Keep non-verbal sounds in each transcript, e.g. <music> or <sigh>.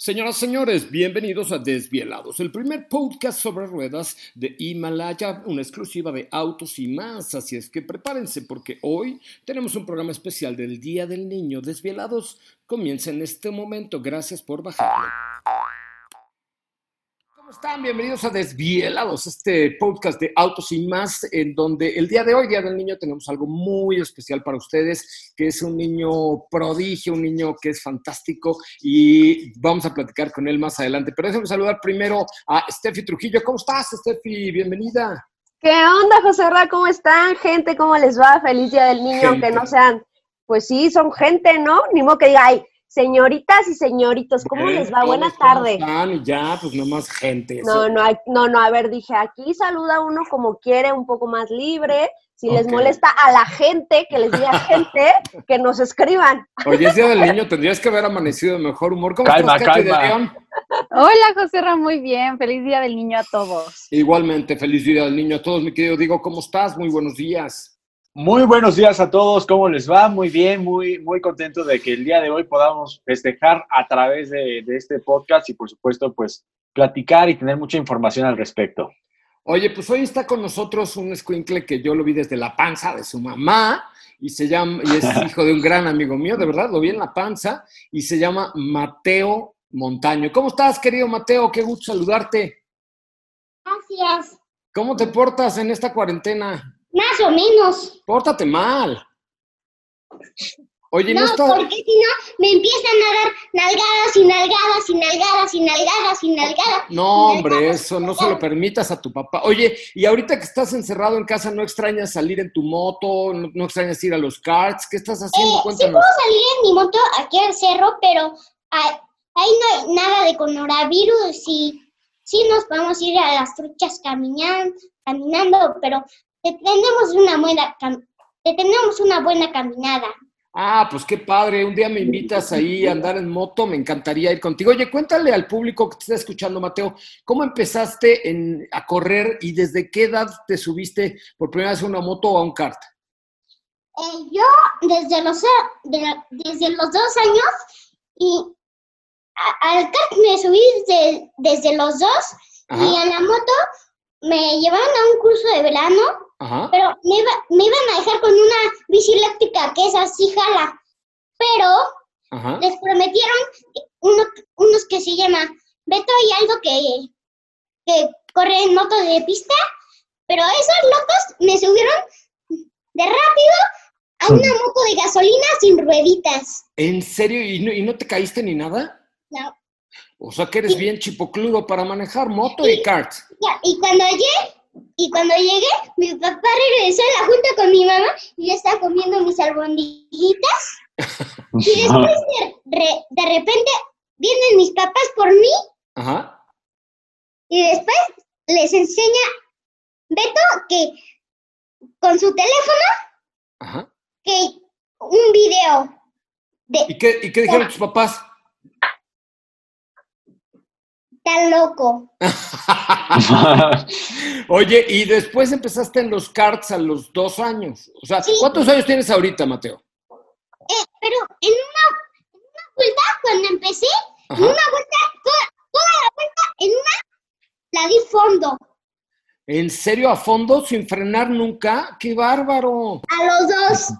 Señoras y señores, bienvenidos a Desvielados, el primer podcast sobre ruedas de Himalaya, una exclusiva de autos y más. Así es que prepárense porque hoy tenemos un programa especial del Día del Niño. Desvielados comienza en este momento. Gracias por bajarlo. ¿Cómo están? Bienvenidos a Desvielados, este podcast de autos y más, en donde el día de hoy, Día del Niño, tenemos algo muy especial para ustedes, que es un niño prodigio, un niño que es fantástico y vamos a platicar con él más adelante. Pero déjenme saludar primero a Steffi Trujillo. ¿Cómo estás, Steffi? Bienvenida. ¿Qué onda, José Ra? ¿Cómo están, gente? ¿Cómo les va? Feliz Día del Niño, aunque no sean, pues sí, son gente, ¿no? Ni modo que diga, ay, señoritas y señoritos, ¿cómo les va? Buenas tardes. Ya, pues nomás gente. No, no, no, no, a ver, dije, aquí saluda uno como quiere, un poco más libre. Si les molesta a la gente, que les diga <laughs> gente, que nos escriban. Oye, es Día del Niño, <laughs> tendrías que haber amanecido de mejor humor. ¿Cómo Calma, estás, de calma. León? Hola, José Ra, muy bien. Feliz Día del Niño a todos. Igualmente, feliz Día del Niño a todos, mi querido Diego. ¿Cómo estás? Muy buenos días. Muy buenos días a todos, ¿cómo les va? Muy bien, muy, muy contento de que el día de hoy podamos festejar a través de, de este podcast y por supuesto pues platicar y tener mucha información al respecto. Oye, pues hoy está con nosotros un escuincle que yo lo vi desde la panza de su mamá y se llama, y es <laughs> hijo de un gran amigo mío, de verdad, lo vi en la panza y se llama Mateo Montaño. ¿Cómo estás, querido Mateo? Qué gusto saludarte. Gracias. ¿Cómo te portas en esta cuarentena? Más o menos. Pórtate mal. Oye, no, no, está... porque si no me empiezan a dar nalgadas y nalgadas y nalgadas y nalgadas y nalgadas. No, hombre, eso no se lo permitas a tu papá. Oye, y ahorita que estás encerrado en casa, ¿no extrañas salir en tu moto? ¿No, no extrañas ir a los karts? ¿Qué estás haciendo? Eh, sí Cuéntanos. puedo salir en mi moto aquí al cerro, pero ahí, ahí no hay nada de coronavirus y sí nos podemos ir a las truchas caminando, caminando pero te tenemos una buena cam- te tenemos una buena caminada. Ah, pues qué padre. Un día me invitas ahí a andar en moto, me encantaría ir contigo. Oye, cuéntale al público que te está escuchando, Mateo, ¿cómo empezaste en- a correr y desde qué edad te subiste por primera vez a una moto o a un kart? Eh, yo desde los, de- desde los dos años y a- al kart me subí desde, desde los dos y a la moto me llevaron a un curso de verano, ajá. pero me, iba- me iban a dejar con una bici eléctrica que es así jala. Pero Ajá. les prometieron uno- unos que se llama Beto y algo que, que corre en moto de pista, pero esos locos me subieron de rápido a una moto de gasolina sin rueditas. ¿En serio? ¿Y no, y no te caíste ni nada? No. O sea que eres bien chipocludo para manejar moto y kart. Ya, y cuando llegué, y cuando llegué, mi papá regresó a la junta con mi mamá y yo estaba comiendo mis albondiguitas. <laughs> Y después de, re- de repente vienen mis papás por mí Ajá. y después les enseña Beto que con su teléfono Ajá. que un video de ¿Y qué, y qué dijeron tus papás? Loco. <laughs> Oye, y después empezaste en los karts a los dos años. O sea, Sí. ¿cuántos años tienes ahorita, Mateo? Eh, pero en una, en una vuelta, cuando empecé, en una vuelta, toda, toda la vuelta, en una, la di fondo. ¿En serio a fondo, sin frenar nunca? ¡Qué bárbaro! A los dos.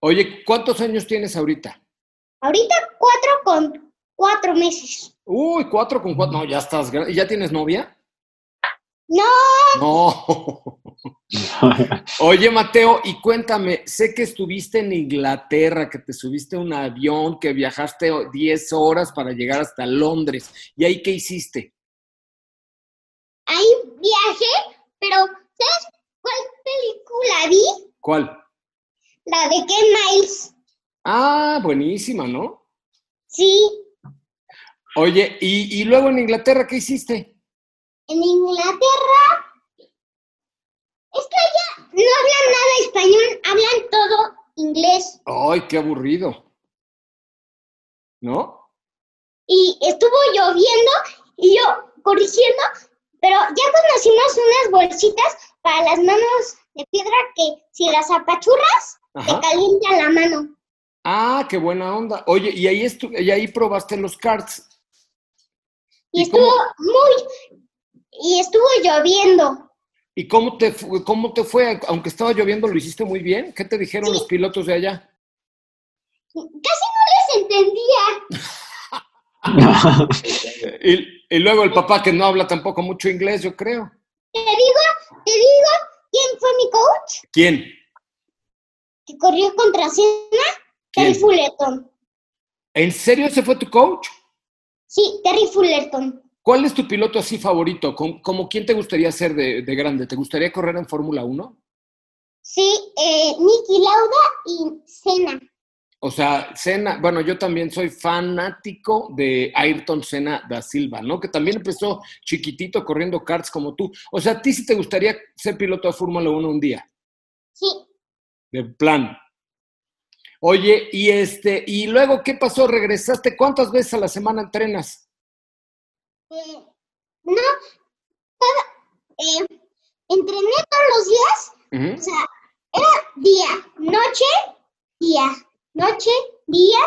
Oye, ¿cuántos años tienes ahorita? Ahorita cuatro con cuatro meses. Uy, cuatro con cuatro. No, ya estás. ¿Ya tienes novia? No, No. <laughs> Oye, Mateo, y cuéntame, sé que estuviste en Inglaterra, que te subiste a un avión, que viajaste 10 horas para llegar hasta Londres. ¿Y ahí qué hiciste? ahí viajé, pero ¿sabes cuál película vi? ¿Cuál? La de Ken Miles. Ah, buenísima, ¿no? Sí, Oye, y, y luego en Inglaterra, ¿qué hiciste? en Inglaterra. Es que allá no hablan nada español, hablan todo inglés. Ay, qué aburrido. ¿No? Y estuvo lloviendo y yo corrigiendo, pero ya conocimos unas bolsitas para las manos de piedra que si las apachurras, Ajá. te calienta la mano. Ah, qué buena onda. Oye, y ahí, y ahí probaste los karts. Y, ¿Y estuvo cómo? muy, y estuvo lloviendo. ¿Y cómo te, cómo te fue? Aunque estaba lloviendo, ¿lo hiciste muy bien? ¿Qué te dijeron los pilotos de allá? Casi no les entendía. <laughs> Y, y luego el papá que no habla tampoco mucho inglés, yo creo. Te digo, te digo, ¿quién fue mi coach? ¿Quién? Que corrió contra Cena, ¿Quién? Fullerton. ¿En serio ese fue tu coach? Sí, Terry Fullerton. ¿Cuál es tu piloto así favorito? ¿Cómo, cómo quién te gustaría ser de, de grande? ¿Te gustaría correr en Fórmula 1? Sí, eh, Nicky Lauda y Cena. O sea, Senna, bueno, yo también soy fanático de Ayrton Senna da Silva, ¿no? Que también empezó chiquitito corriendo karts como tú. O sea, ¿a ti sí te gustaría ser piloto de Fórmula 1 un día? Sí, De plan. Oye, y este, y luego, ¿qué pasó? ¿Regresaste? ¿Cuántas veces a la semana entrenas? eh, no, eh, entrené todos los días, o sea, era día, noche, día, noche, día,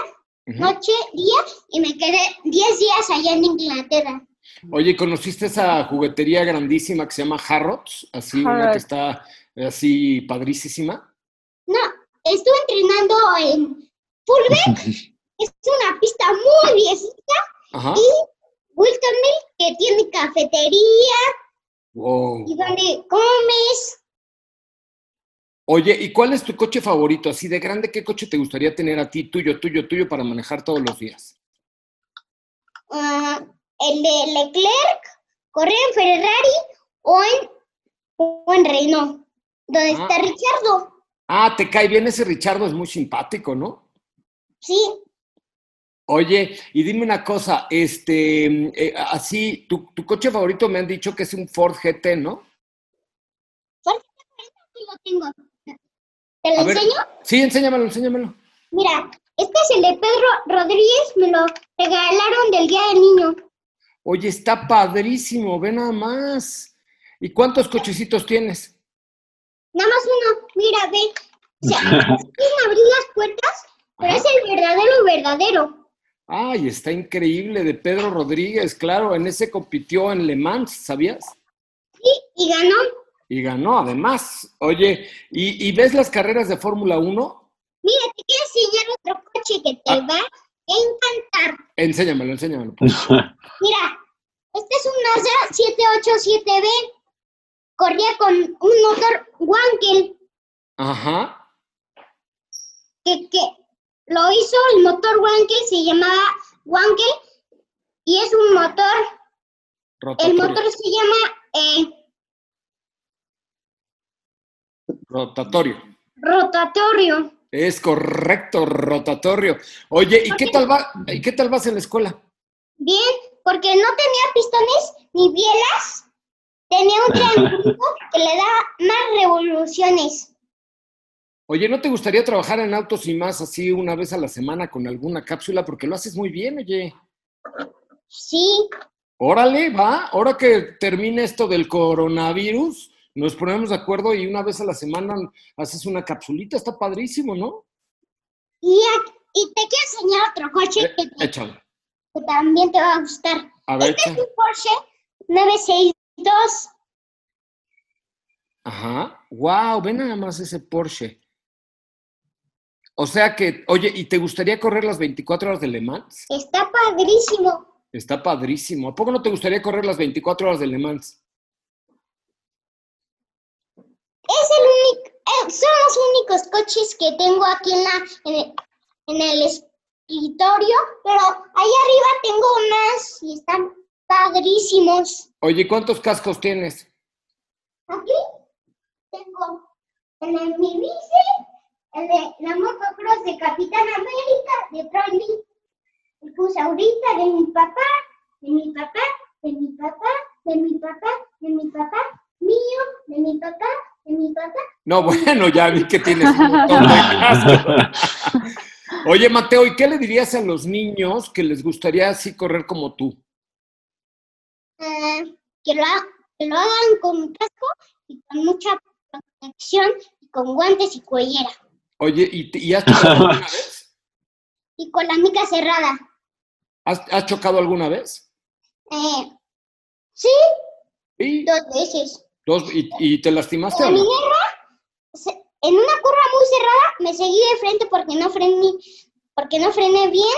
noche, día, y me quedé 10 días allá en Inglaterra. Oye, ¿conociste esa juguetería grandísima que se llama Harrods? Así, una que está así padricísima. Estuve entrenando en Fullback, <laughs> es una pista muy viejita, Ajá. y Wilton Mill, que tiene cafetería Wow. y donde comes. Oye, ¿y cuál es tu coche favorito? Así de grande, ¿qué coche te gustaría tener a ti, tuyo, tuyo, tuyo, para manejar todos los días? ah, el de Leclerc, correr en Ferrari o en, o en Renault, donde Ah. está Richardo. Ah, te cae bien ese Richardo, es muy simpático, ¿no? Sí, Oye, y dime una cosa, este, eh, así, tu, tu coche favorito me han dicho que es un Ford GT, ¿no? aquí lo tengo. ¿Te lo A ver. enseño? Sí, enséñamelo, enséñamelo. Mira, este es el de Pedro Rodríguez, me lo regalaron del Día del Niño. Oye, está padrísimo, ve nada más. ¿Y cuántos cochecitos tienes? Nada más uno, mira, ve. O sea, <laughs> quieren abrir las puertas, pero Ajá. es el verdadero, verdadero. Ay, está increíble, de Pedro Rodríguez, claro, en ese compitió en Le Mans, ¿sabías? Sí, y ganó. Y ganó, además. Oye, ¿y, y ves las carreras de Fórmula 1? Mira, te quiero enseñar otro coche que te Ah. va a encantar. Enséñamelo, enséñamelo. pues. <laughs> Mira, este es un Mazda 787B. Corría con un motor Wankel, Ajá. que, que lo hizo el motor Wankel, se llamaba Wankel, y es un motor, el Rotatorio. motor se llama eh, Rotatorio. rotatorio. Es correcto, rotatorio. Oye, ¿y qué tal va? ¿Y qué tal vas en la escuela? Bien, porque no tenía pistones ni bielas, tenía un <laughs> triángulo que le da más revoluciones. Oye, ¿no te gustaría trabajar en autos y más así una vez a la semana con alguna cápsula? Porque lo haces muy bien, oye. Sí, Órale, va. Ahora que termine esto del coronavirus, nos ponemos de acuerdo y una vez a la semana haces una capsulita. Está padrísimo, ¿no? y, y te quiero enseñar otro coche Eh, que, te- échalo. que también te va a gustar. A ver, Este es un Porsche 962. Ajá. Wow, ve nada más ese Porsche. O sea que, oye, ¿y te gustaría correr las 24 horas de Le Mans? Está padrísimo. Está padrísimo. ¿A poco no te gustaría correr las 24 horas de Le Mans? Es el único, eh, son los únicos coches que tengo aquí en, la, en, el, en el escritorio, pero ahí arriba tengo más y están padrísimos. Oye, ¿cuántos cascos tienes? Aquí tengo el de mi bici, el de la motocross de Capitán América, de Troy el que ahorita, de mi papá, de mi papá, de mi papá, de mi papá, de mi papá, mío, de mi papá, de mi papá. No, bueno, ya vi que tienes un montón de cascos. <laughs> Oye, Mateo, ¿y qué le dirías a los niños que les gustaría así correr como tú? Eh, que, lo, ha- que lo hagan con casco y con mucha protección y con guantes y cuellera Oye, ¿y, y has chocado alguna <laughs> vez? y con la mica cerrada. ¿Has, has chocado alguna vez? Eh, sí, ¿Y, dos veces. dos, y, y te lastimaste? Minerva, se- en una curva muy cerrada, me seguí de frente porque no frené, porque no frené bien.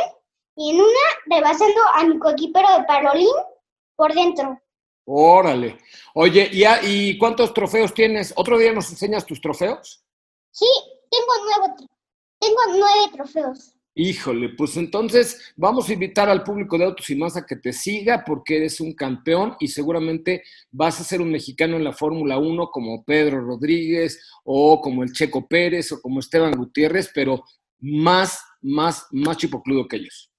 Y en una, rebasando a mi coequipero de Parolín por dentro. Órale. Oye, ¿y, a- ¿y cuántos trofeos tienes? ¿Otro día nos enseñas tus trofeos? Sí, tengo nueve, tengo nueve trofeos. Híjole, pues entonces vamos a invitar al público de Autos y Más a que te siga porque eres un campeón y seguramente vas a ser un mexicano en la Fórmula 1 como Pedro Rodríguez o como el Checo Pérez o como Esteban Gutiérrez, pero más, más, más chipocludo que ellos.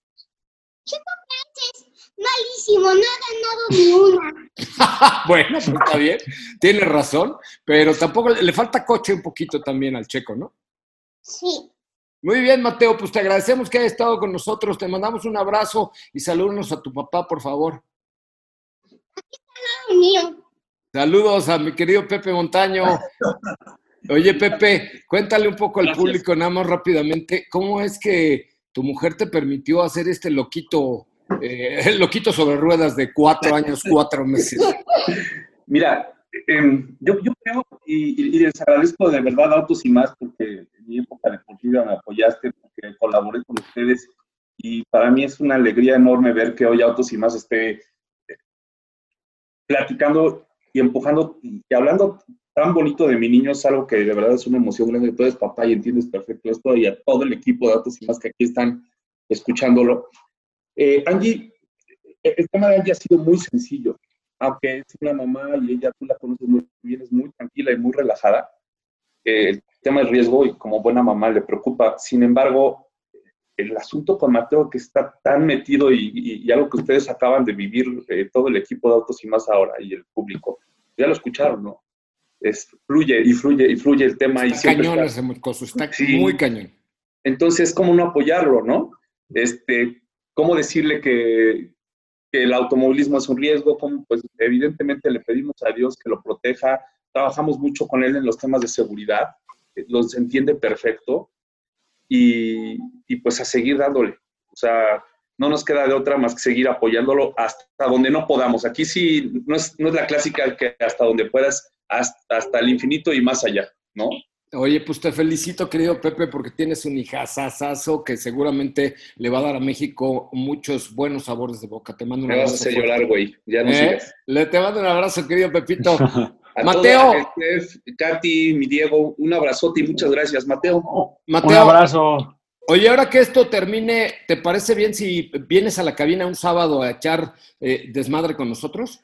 Malísimo, no ha ganado ni una. <laughs> bueno, pues está bien, tienes razón, pero tampoco le falta coche un poquito también al Checo, ¿no? Sí, Muy bien, Mateo, pues te agradecemos que hayas estado con nosotros, te mandamos un abrazo y salúdanos a tu papá, por favor. nada mío. Saludos a mi querido Pepe Montaño. Oye, Pepe, cuéntale un poco al Gracias. público, nada más rápidamente, ¿cómo es que tu mujer te permitió hacer este loquito, eh, <laughs> loquito sobre ruedas de cuatro años, cuatro meses? Mira, em, yo, creo y, y- les agradezco de verdad a Autos y más porque en mi época deportiva me apoyaste, porque colaboré con ustedes y para mí es una alegría enorme ver que hoy Autos y más esté eh, platicando y empujando y hablando tan bonito de mi niño es algo que de verdad es una emoción grande. Tú eres papá y entiendes perfecto esto y a todo el equipo de Autos y más que aquí están escuchándolo. Eh, Angie, el tema de Angie ha sido muy sencillo aunque es una mamá y ella tú la conoces muy bien, es muy tranquila y muy relajada, eh, el tema del riesgo y como buena mamá le preocupa. Sin embargo, el asunto con Mateo que está tan metido y, y- y algo que ustedes acaban de vivir, eh, todo el equipo de Autos y más ahora y el público, ya lo escucharon, ¿no? Es, fluye y fluye y fluye el tema y Está siempre cañón está- ese mocoso, está Sí. muy cañón. entonces, ¿cómo no apoyarlo, no? Este, ¿Cómo decirle que, el automovilismo es un riesgo? Pues evidentemente le pedimos a Dios que lo proteja. Trabajamos mucho con él en los temas de seguridad, eh, los entiende perfecto y, y pues a seguir dándole. O sea, no nos queda de otra más que seguir apoyándolo hasta donde no podamos. Aquí sí, no es, no es la clásica que hasta donde puedas, hasta, hasta el infinito y más allá, ¿no? Oye, pues te felicito, querido Pepe, porque tienes un hijazazazo que seguramente le va a dar a México muchos buenos sabores de boca. Te mando un Me vas a abrazo. hacer llorar, güey. Ya no ¿Eh? sigas. Le te mando un abrazo, querido Pepito. <laughs> A Mateo. Steph, Katy, mi Diego, un abrazote y muchas gracias, Mateo. Un Mateo, abrazo. oye, ahora que esto termine, ¿te parece bien si vienes a la cabina un sábado a echar eh, desmadre con nosotros?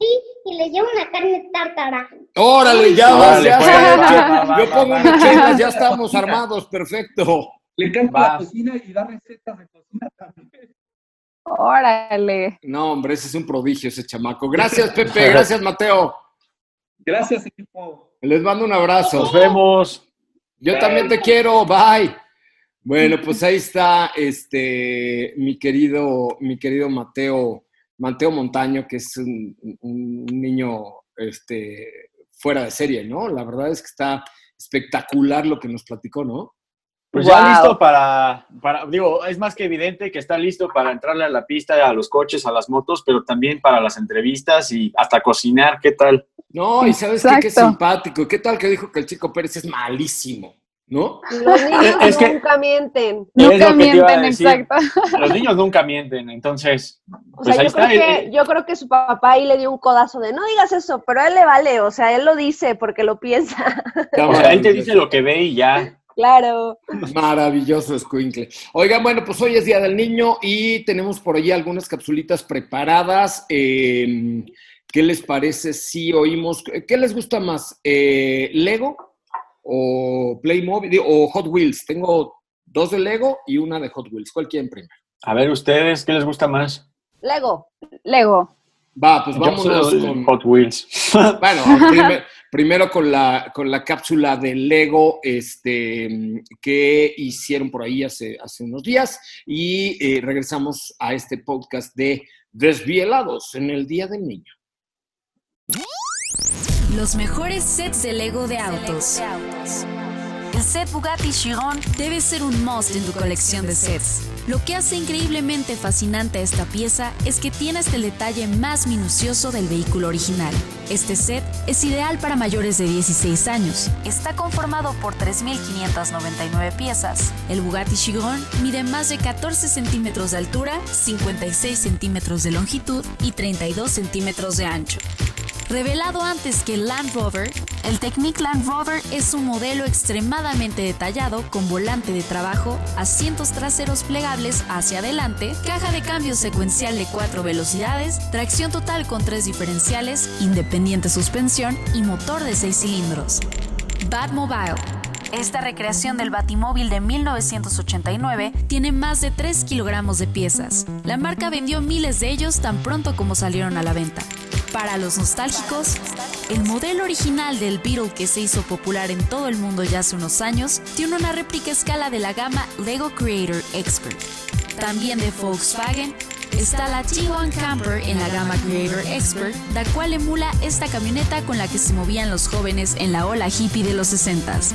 Y le llevo una carne tártara. Órale, ya vas, Órale, ya va, Yo pongo chelas, ya <laughs> estamos armados, perfecto. Le encanta Va. la cocina y da recetas de cocina también. Órale. No, hombre, ese es un prodigio, ese chamaco. Gracias, Pepe, <laughs> gracias, Mateo. Gracias, equipo. Les mando un abrazo. Nos vemos. Yo también te quiero, bye. Bueno, pues ahí está este mi querido, mi querido Mateo, Mateo Montaño, que es un, un niño este, fuera de serie, ¿no? La verdad es que está espectacular lo que nos platicó, ¿no? Pues ya Wow. listo para, para, digo, es más que evidente que está listo para entrarle a la pista, a los coches, a las motos, pero también para las entrevistas y hasta cocinar, ¿qué tal? No, y sabes qué, qué simpático. ¿Qué tal que dijo que el chico Pérez es malísimo? ¿No? Los niños Es que- nunca mienten. Nunca que mienten, exacto. Los niños nunca mienten, entonces, O pues sea, ahí yo creo, está. que, eh, yo creo que su papá ahí le dio un codazo de no digas eso, pero a él le vale, o sea, él lo dice porque lo piensa. <laughs> o sea, él te dice lo que ve y ya. claro. Maravilloso, Squinkle. Oigan, bueno, pues hoy es Día del Niño y tenemos por ahí algunas capsulitas preparadas. Eh, ¿Qué les parece si oímos? ¿Qué les gusta más? Eh, ¿Lego o Playmobil o Hot Wheels? Tengo dos de Lego y una de Hot Wheels. ¿Cuál quieren primero? A ver, ustedes, ¿qué les gusta más? Lego. Lego. Va, pues vámonos con... Hot Wheels. <laughs> Bueno, primer- primero con la, con la cápsula de Lego este, que hicieron por ahí hace, hace unos días y eh, regresamos a este podcast de Desvielados en el Día del Niño. Los mejores sets de Lego de autos. El set Bugatti Chiron debe ser un must en tu colección de sets. Lo que hace increíblemente fascinante a esta pieza es que tiene este detalle más minucioso del vehículo original. Este set es ideal para mayores de 16 años. Está conformado por 3.599 piezas. El Bugatti Chiron mide más de 14 centímetros de altura, 56 centímetros de longitud y 32 centímetros de ancho. Revelado antes que el Land Rover, el Technic Land Rover es un modelo extremadamente detallado con volante de trabajo, asientos traseros plegables hacia adelante, caja de cambio secuencial de 4 velocidades, tracción total con 3 diferenciales, independiente suspensión y motor de 6 cilindros. Batmobile esta recreación del Batimóvil de 1989 tiene más de 3 kilogramos de piezas. La marca vendió miles de ellos tan pronto como salieron a la venta. Para los nostálgicos, el modelo original del Beetle que se hizo popular en todo el mundo ya hace unos años tiene una réplica escala de la gama Lego Creator Expert. También de Volkswagen está la T1 Camper en la gama Creator Expert, la cual emula esta camioneta con la que se movían los jóvenes en la ola hippie de los 60s.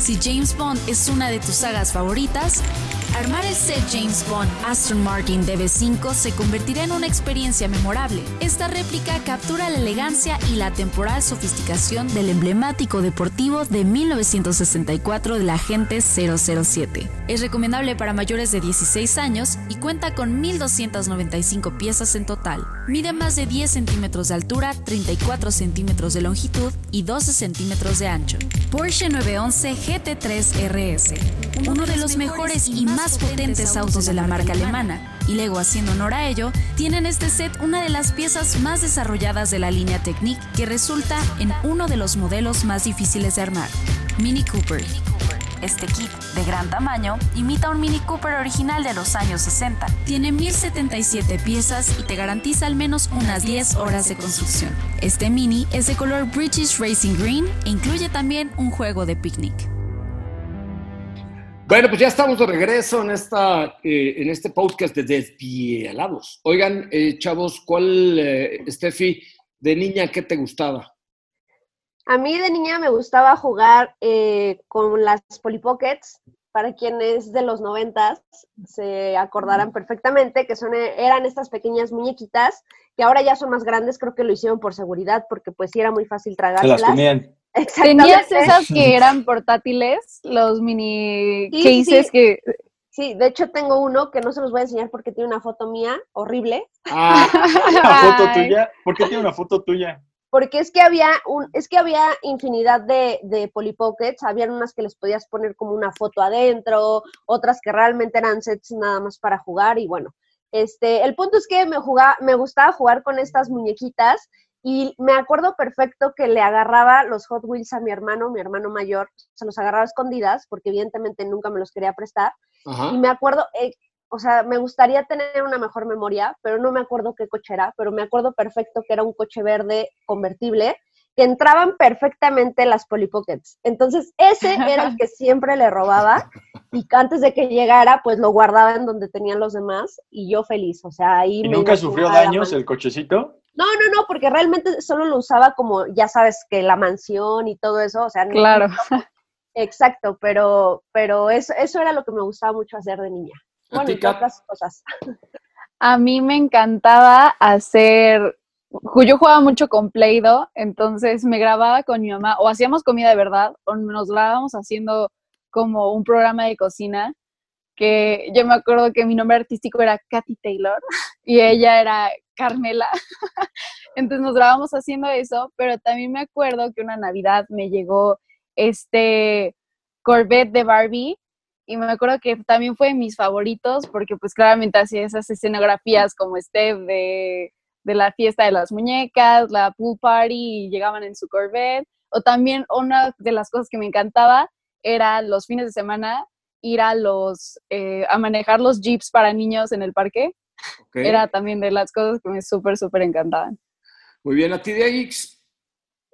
Si James Bond es una de tus sagas favoritas, Armar el set James Bond Aston Martin DB5 se convertirá en una experiencia memorable. Esta réplica captura la elegancia y la temporal sofisticación del emblemático deportivo de 1964 de la Agente 007. Es recomendable para mayores de 16 años y cuenta con 1.295 piezas en total. Mide más de 10 centímetros de altura, 34 centímetros de longitud y 12 centímetros de ancho. Porsche 911 GT3 RS, uno de los mejores y más potentes autos de la marca alemana, y Lego haciendo honor a ello, tienen este set una de las piezas más desarrolladas de la línea Technic que resulta en uno de los modelos más difíciles de armar, Mini Cooper. Este kit, de gran tamaño, imita un Mini Cooper original de los años 60. Tiene 1077 piezas y te garantiza al menos unas 10 horas de construcción. Este Mini es de color British Racing Green e incluye también un juego de picnic. Bueno, pues ya estamos de regreso en, esta, eh, en este podcast de Desvielados. Oigan, eh, chavos, ¿cuál, eh, Steffi, de niña, qué te gustaba? A mí de niña me gustaba jugar con las Polly Pockets. Para quienes de los noventas se acordarán perfectamente que son, eran estas pequeñas muñequitas que ahora ya son más grandes, creo que lo hicieron por seguridad, porque pues sí era muy fácil tragárselas. Se las comían. Tenías esas que <laughs> eran portátiles, los mini cases que... Sí, de hecho tengo uno que no se los voy a enseñar porque tiene una foto mía horrible. Ah, <laughs> ¿Una foto tuya? ¿Por qué tiene una foto tuya? Porque es que había un, es que había infinidad de, de Polly Pockets, habían unas que les podías poner como una foto adentro, otras que realmente eran sets nada más para jugar, y bueno. Este, el punto es que me jugaba, me gustaba jugar con estas muñequitas y me acuerdo perfecto que le agarraba los Hot Wheels a mi hermano, mi hermano mayor, se los agarraba escondidas, porque evidentemente nunca me los quería prestar. Y me acuerdo, eh, o sea, me gustaría tener una mejor memoria, pero no me acuerdo qué coche era, pero me acuerdo perfecto que era un coche verde convertible, que entraban perfectamente las Polly Pockets. Entonces, ese era el que siempre le robaba y antes de que llegara, pues lo guardaba en donde tenían los demás y yo feliz, o sea, ahí... ¿Y nunca sufrió daños el cochecito? No, no, no, porque realmente solo lo usaba como, ya sabes, que la mansión y todo eso, o sea, claro. exacto, pero, pero eso, eso era lo que me gustaba mucho hacer de niña. Bueno, y otras cosas. A mí me encantaba hacer, yo jugaba mucho con Play-Doh, entonces me grababa con mi mamá, o hacíamos comida de verdad, o nos grabábamos haciendo como un programa de cocina, que yo me acuerdo que mi nombre artístico era Katy Taylor <laughs> y ella era Carmela. <laughs> Entonces nos grabamos haciendo eso, pero también me acuerdo que una Navidad me llegó este Corvette de Barbie y me acuerdo que también fue de mis favoritos porque pues claramente hacía esas escenografías como este de, de la fiesta de las muñecas, la pool party y llegaban en su Corvette. O también una de las cosas que me encantaba era los fines de semana ir a los eh, a manejar los jeeps para niños en el parque era también de las cosas que me súper, súper encantaban. Muy bien, ¿a ti, de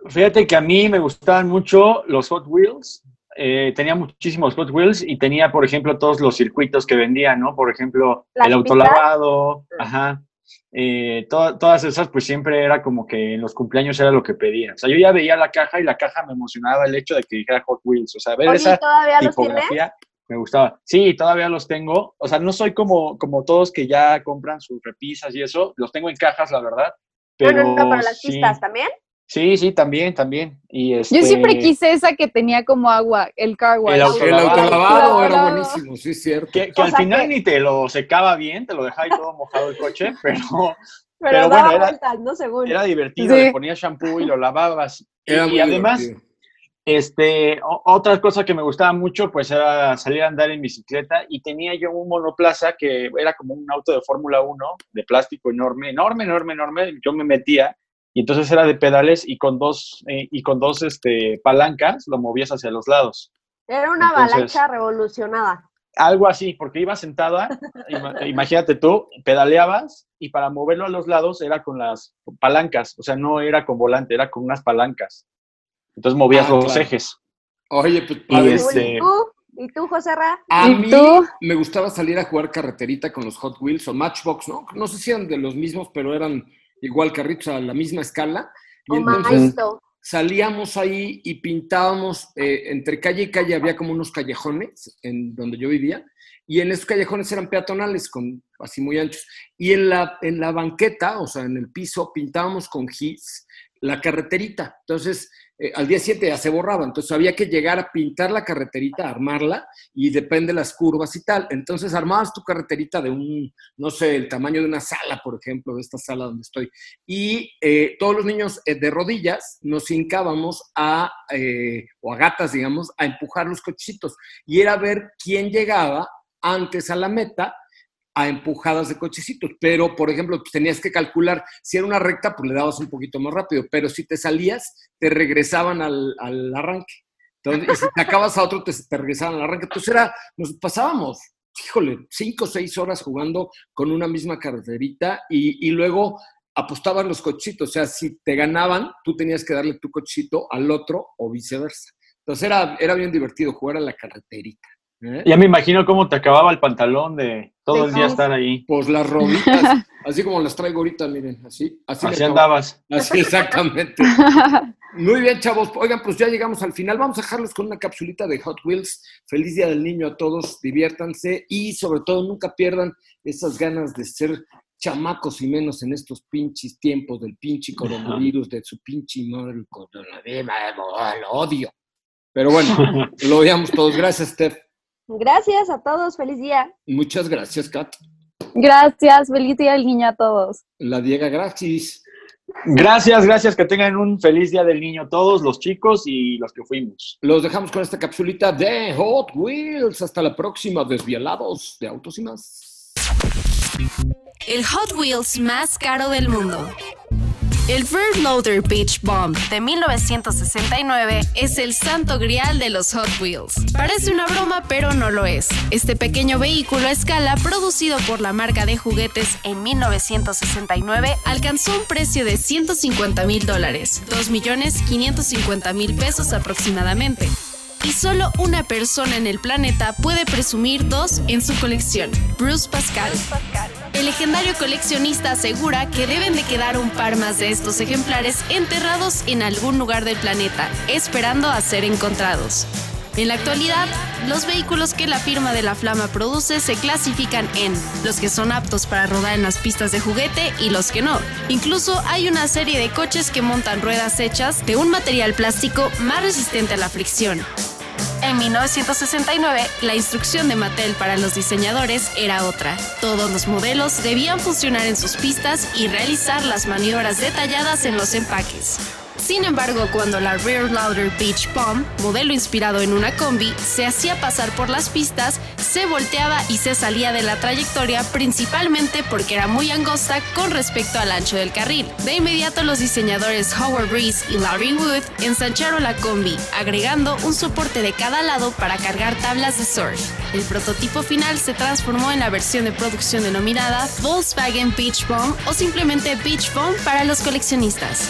Fíjate que a mí me gustaban mucho los Hot Wheels. Eh, tenía muchísimos Hot Wheels y tenía, por ejemplo, todos los circuitos que vendían, ¿no? Por ejemplo, el autolavado, ajá. eh, to- todas esas, pues siempre era como que en los cumpleaños era lo que pedían. O sea, yo ya veía la caja y la caja me emocionaba el hecho de que dijera Hot Wheels. O sea, ver Oye, esa ¿todavía los tipografía me gustaba. Sí, todavía los tengo. O sea, no soy como, como todos que ya compran sus repisas y eso. Los tengo en cajas, la verdad. Pero no, no, no, para las sí, pistas también. Sí, sí, también, también. Y Yo siempre este, quise esa que tenía como agua, el car wash. El El autolavado. autolavado era buenísimo, sí, es cierto. Que, al sea final que- ni te lo secaba bien, te lo dejaba ahí todo mojado el coche, <laughs> pero Pero, Pero daba bueno, era- vueltas, ¿no? Según. era divertido, Sí. le ponías shampoo y lo lavabas. Y- Era y muy además, divertido. Este, otra cosa que me gustaba mucho, pues era salir a andar en bicicleta y tenía yo un monoplaza que era como un auto de Fórmula 1 de plástico enorme, enorme, enorme, enorme. Yo me metía y entonces era de pedales y con dos, eh, y con dos este, palancas lo movías hacia los lados. Era una Entonces- avalancha revolucionada. Algo así, porque iba sentada, ima- <laughs> imagínate tú, pedaleabas y para moverlo a los lados era con las palancas, o sea, no era con volante, era con unas palancas. Entonces movías Ah, los claro. ejes. Oye, pues Y padre. es- este- ¿Y tú? ¿Y tú, José Ra? A ¿Y mí tú? me gustaba salir a jugar carreterita con los Hot Wheels o Matchbox, ¿no? No sé si eran de los mismos, pero eran igual carritos a la misma escala. Y O entonces salíamos ahí y pintábamos, eh, entre calle y calle había como unos callejones en donde yo vivía, y en esos callejones eran peatonales, con, así muy anchos. Y en la, en la banqueta, o sea, en el piso, pintábamos con gis la carreterita. Entonces, eh, al día siguiente ya se borraba. Entonces, había que llegar a pintar la carreterita, armarla, y depende de las curvas y tal. Entonces, armabas tu carreterita de un, no sé, el tamaño de una sala, por ejemplo, de esta sala donde estoy. Y eh, todos los niños eh, de rodillas nos hincábamos a, o a gatas, digamos, a empujar los cochecitos. Y era ver quién llegaba antes a la meta a empujadas de cochecitos. Pero, por ejemplo, tenías que calcular, si era una recta, pues le dabas un poquito más rápido, pero si te salías, te regresaban al, arranque. Entonces, y si te acabas a otro, te, regresaban al arranque. Entonces era, nos pasábamos, híjole, cinco o seis horas jugando con una misma carreterita y, y luego apostaban los cochecitos. O sea, si te ganaban, tú tenías que darle tu cochecito al otro o viceversa. Entonces era, era bien divertido jugar a la carreterita. ¿Eh? Ya me imagino cómo te acababa el pantalón de todo el día estar ahí. Pues las roditas, <laughs> así como las traigo ahorita, miren, así. Así, Así andabas. Así exactamente. <laughs> Muy bien, chavos. Oigan, pues ya llegamos al final. Vamos a dejarlos con una capsulita de Hot Wheels. Feliz Día del Niño a todos. Diviértanse y sobre todo nunca pierdan esas ganas de ser chamacos y menos en estos pinches tiempos del pinche coronavirus, de su pinche madre, el coronavirus, lo odio. Pero bueno, <laughs> lo odiamos todos. Gracias, Steph. Gracias a todos. Feliz día. Muchas gracias, Kat. Gracias, feliz día del niño a todos. La Diega, gracias. Gracias, gracias. Que tengan un feliz día del niño todos, los chicos y los que fuimos. Los dejamos con esta capsulita de Hot Wheels. Hasta la próxima, desvielados de autos y más. El Hot Wheels más caro del mundo. El Bird Loader Beach Bomb de 1969 es el santo grial de los Hot Wheels. Parece una broma, pero no lo es. Este pequeño vehículo a escala, producido por la marca de juguetes en 1969, alcanzó un precio de 150 mil dólares, 2 millones 550 mil pesos aproximadamente. Y solo una persona en el planeta puede presumir dos en su colección, Bruce Pascal. El legendario coleccionista asegura que deben de quedar un par más de estos ejemplares enterrados en algún lugar del planeta, esperando a ser encontrados. En la actualidad, los vehículos que la firma de la Flama produce se clasifican en los que son aptos para rodar en las pistas de juguete y los que no. Incluso hay una serie de coches que montan ruedas hechas de un material plástico más resistente a la fricción. En 1969, la instrucción de Mattel para los diseñadores era otra. Todos los modelos debían funcionar en sus pistas y realizar las maniobras detalladas en los empaques. Sin embargo, cuando la Rear Loader Beach Bomb, modelo inspirado en una combi, se hacía pasar por las pistas, se volteaba y se salía de la trayectoria principalmente porque era muy angosta con respecto al ancho del carril. De inmediato los diseñadores Howard Reese y Larry Wood ensancharon la combi, agregando un soporte de cada lado para cargar tablas de surf. El prototipo final se transformó en la versión de producción denominada Volkswagen Beach Bomb o simplemente Beach Bomb para los coleccionistas.